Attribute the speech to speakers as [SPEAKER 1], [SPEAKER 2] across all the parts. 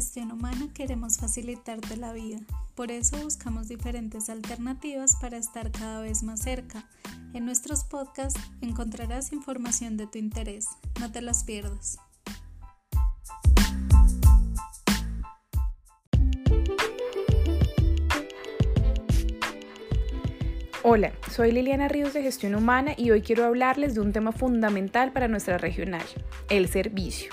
[SPEAKER 1] Gestión Humana queremos facilitarte la vida. Por eso buscamos diferentes alternativas para estar cada vez más cerca. En nuestros podcasts encontrarás información de tu interés. No te las pierdas.
[SPEAKER 2] Hola, soy Liliana Ríos de Gestión Humana y hoy quiero hablarles de un tema fundamental para nuestra regional, el servicio.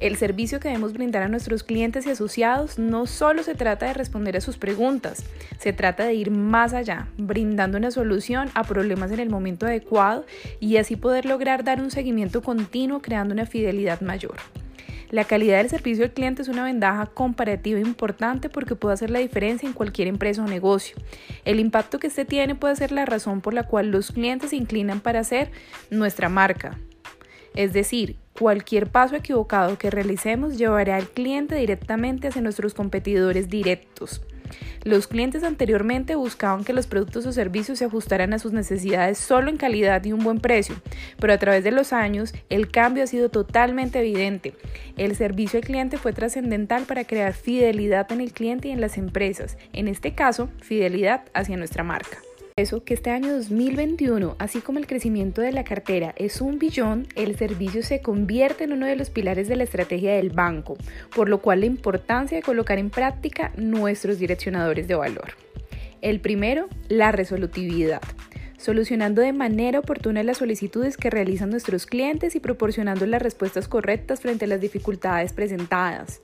[SPEAKER 2] El servicio que debemos brindar a nuestros clientes y asociados no solo se trata de responder a sus preguntas, se trata de ir más allá, brindando una solución a problemas en el momento adecuado y así poder lograr dar un seguimiento continuo creando una fidelidad mayor. La calidad del servicio al cliente es una ventaja comparativa importante porque puede hacer la diferencia en cualquier empresa o negocio. El impacto que este tiene puede ser la razón por la cual los clientes se inclinan para hacer nuestra marca. Es decir, Cualquier paso equivocado que realicemos llevará al cliente directamente hacia nuestros competidores directos. Los clientes anteriormente buscaban que los productos o servicios se ajustaran a sus necesidades solo en calidad y un buen precio, pero a través de los años el cambio ha sido totalmente evidente. El servicio al cliente fue trascendental para crear fidelidad en el cliente y en las empresas, en este caso, fidelidad hacia nuestra marca eso que este año 2021, así como el crecimiento de la cartera es un billón, el servicio se convierte en uno de los pilares de la estrategia del banco, por lo cual la importancia de colocar en práctica nuestros direccionadores de valor. El primero, la resolutividad solucionando de manera oportuna las solicitudes que realizan nuestros clientes y proporcionando las respuestas correctas frente a las dificultades presentadas.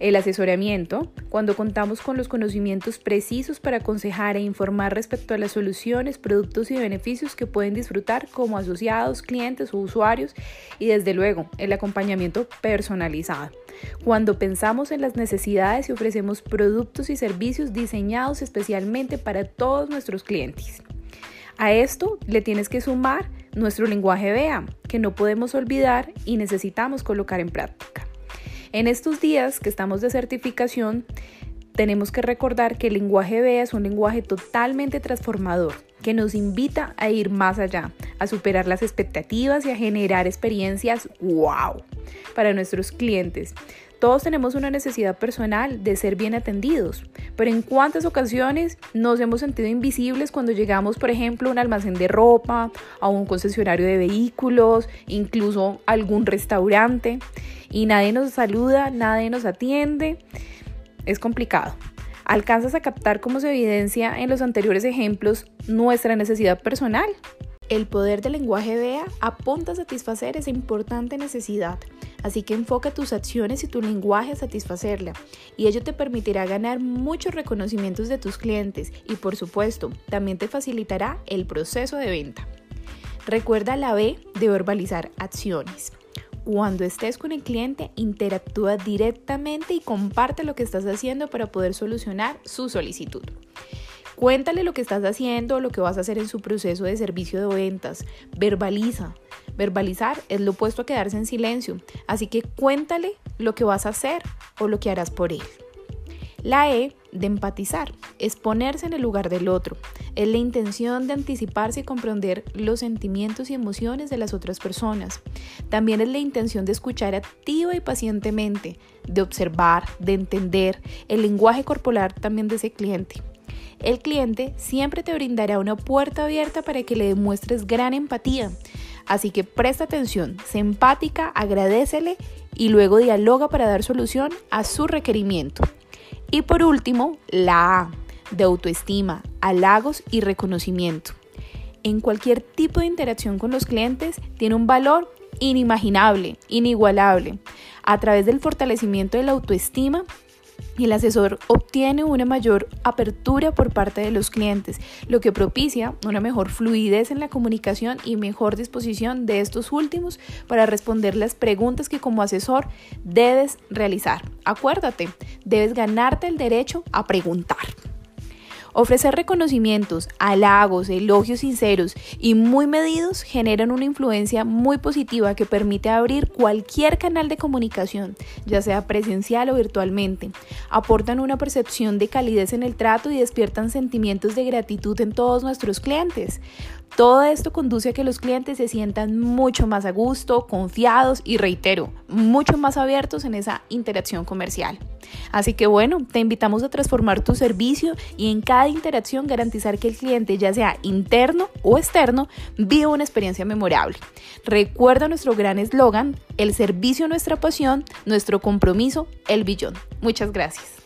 [SPEAKER 2] El asesoramiento, cuando contamos con los conocimientos precisos para aconsejar e informar respecto a las soluciones, productos y beneficios que pueden disfrutar como asociados, clientes o usuarios y desde luego el acompañamiento personalizado. Cuando pensamos en las necesidades y ofrecemos productos y servicios diseñados especialmente para todos nuestros clientes. A esto le tienes que sumar nuestro lenguaje BEA, que no podemos olvidar y necesitamos colocar en práctica. En estos días que estamos de certificación, tenemos que recordar que el lenguaje BEA es un lenguaje totalmente transformador, que nos invita a ir más allá, a superar las expectativas y a generar experiencias wow para nuestros clientes. Todos tenemos una necesidad personal de ser bien atendidos, pero en cuántas ocasiones nos hemos sentido invisibles cuando llegamos, por ejemplo, a un almacén de ropa, a un concesionario de vehículos, incluso a algún restaurante y nadie nos saluda, nadie nos atiende, es complicado. ¿Alcanzas a captar cómo se evidencia en los anteriores ejemplos nuestra necesidad personal? El poder del lenguaje BEA apunta a satisfacer esa importante necesidad, así que enfoca tus acciones y tu lenguaje a satisfacerla, y ello te permitirá ganar muchos reconocimientos de tus clientes y por supuesto también te facilitará el proceso de venta. Recuerda la B de verbalizar acciones. Cuando estés con el cliente, interactúa directamente y comparte lo que estás haciendo para poder solucionar su solicitud. Cuéntale lo que estás haciendo, lo que vas a hacer en su proceso de servicio de ventas. Verbaliza. Verbalizar es lo opuesto a quedarse en silencio. Así que cuéntale lo que vas a hacer o lo que harás por él. La E de empatizar es ponerse en el lugar del otro, es la intención de anticiparse y comprender los sentimientos y emociones de las otras personas. También es la intención de escuchar activa y pacientemente, de observar, de entender el lenguaje corporal también de ese cliente. El cliente siempre te brindará una puerta abierta para que le demuestres gran empatía. Así que presta atención, sé empática, agradecele y luego dialoga para dar solución a su requerimiento. Y por último, la A, de autoestima, halagos y reconocimiento. En cualquier tipo de interacción con los clientes tiene un valor inimaginable, inigualable. A través del fortalecimiento de la autoestima, el asesor obtiene una mayor apertura por parte de los clientes, lo que propicia una mejor fluidez en la comunicación y mejor disposición de estos últimos para responder las preguntas que como asesor debes realizar. Acuérdate, debes ganarte el derecho a preguntar. Ofrecer reconocimientos, halagos, elogios sinceros y muy medidos generan una influencia muy positiva que permite abrir cualquier canal de comunicación, ya sea presencial o virtualmente. Aportan una percepción de calidez en el trato y despiertan sentimientos de gratitud en todos nuestros clientes. Todo esto conduce a que los clientes se sientan mucho más a gusto, confiados y reitero, mucho más abiertos en esa interacción comercial. Así que bueno, te invitamos a transformar tu servicio y en cada interacción garantizar que el cliente, ya sea interno o externo, viva una experiencia memorable. Recuerda nuestro gran eslogan, el servicio nuestra pasión, nuestro compromiso, el billón. Muchas gracias.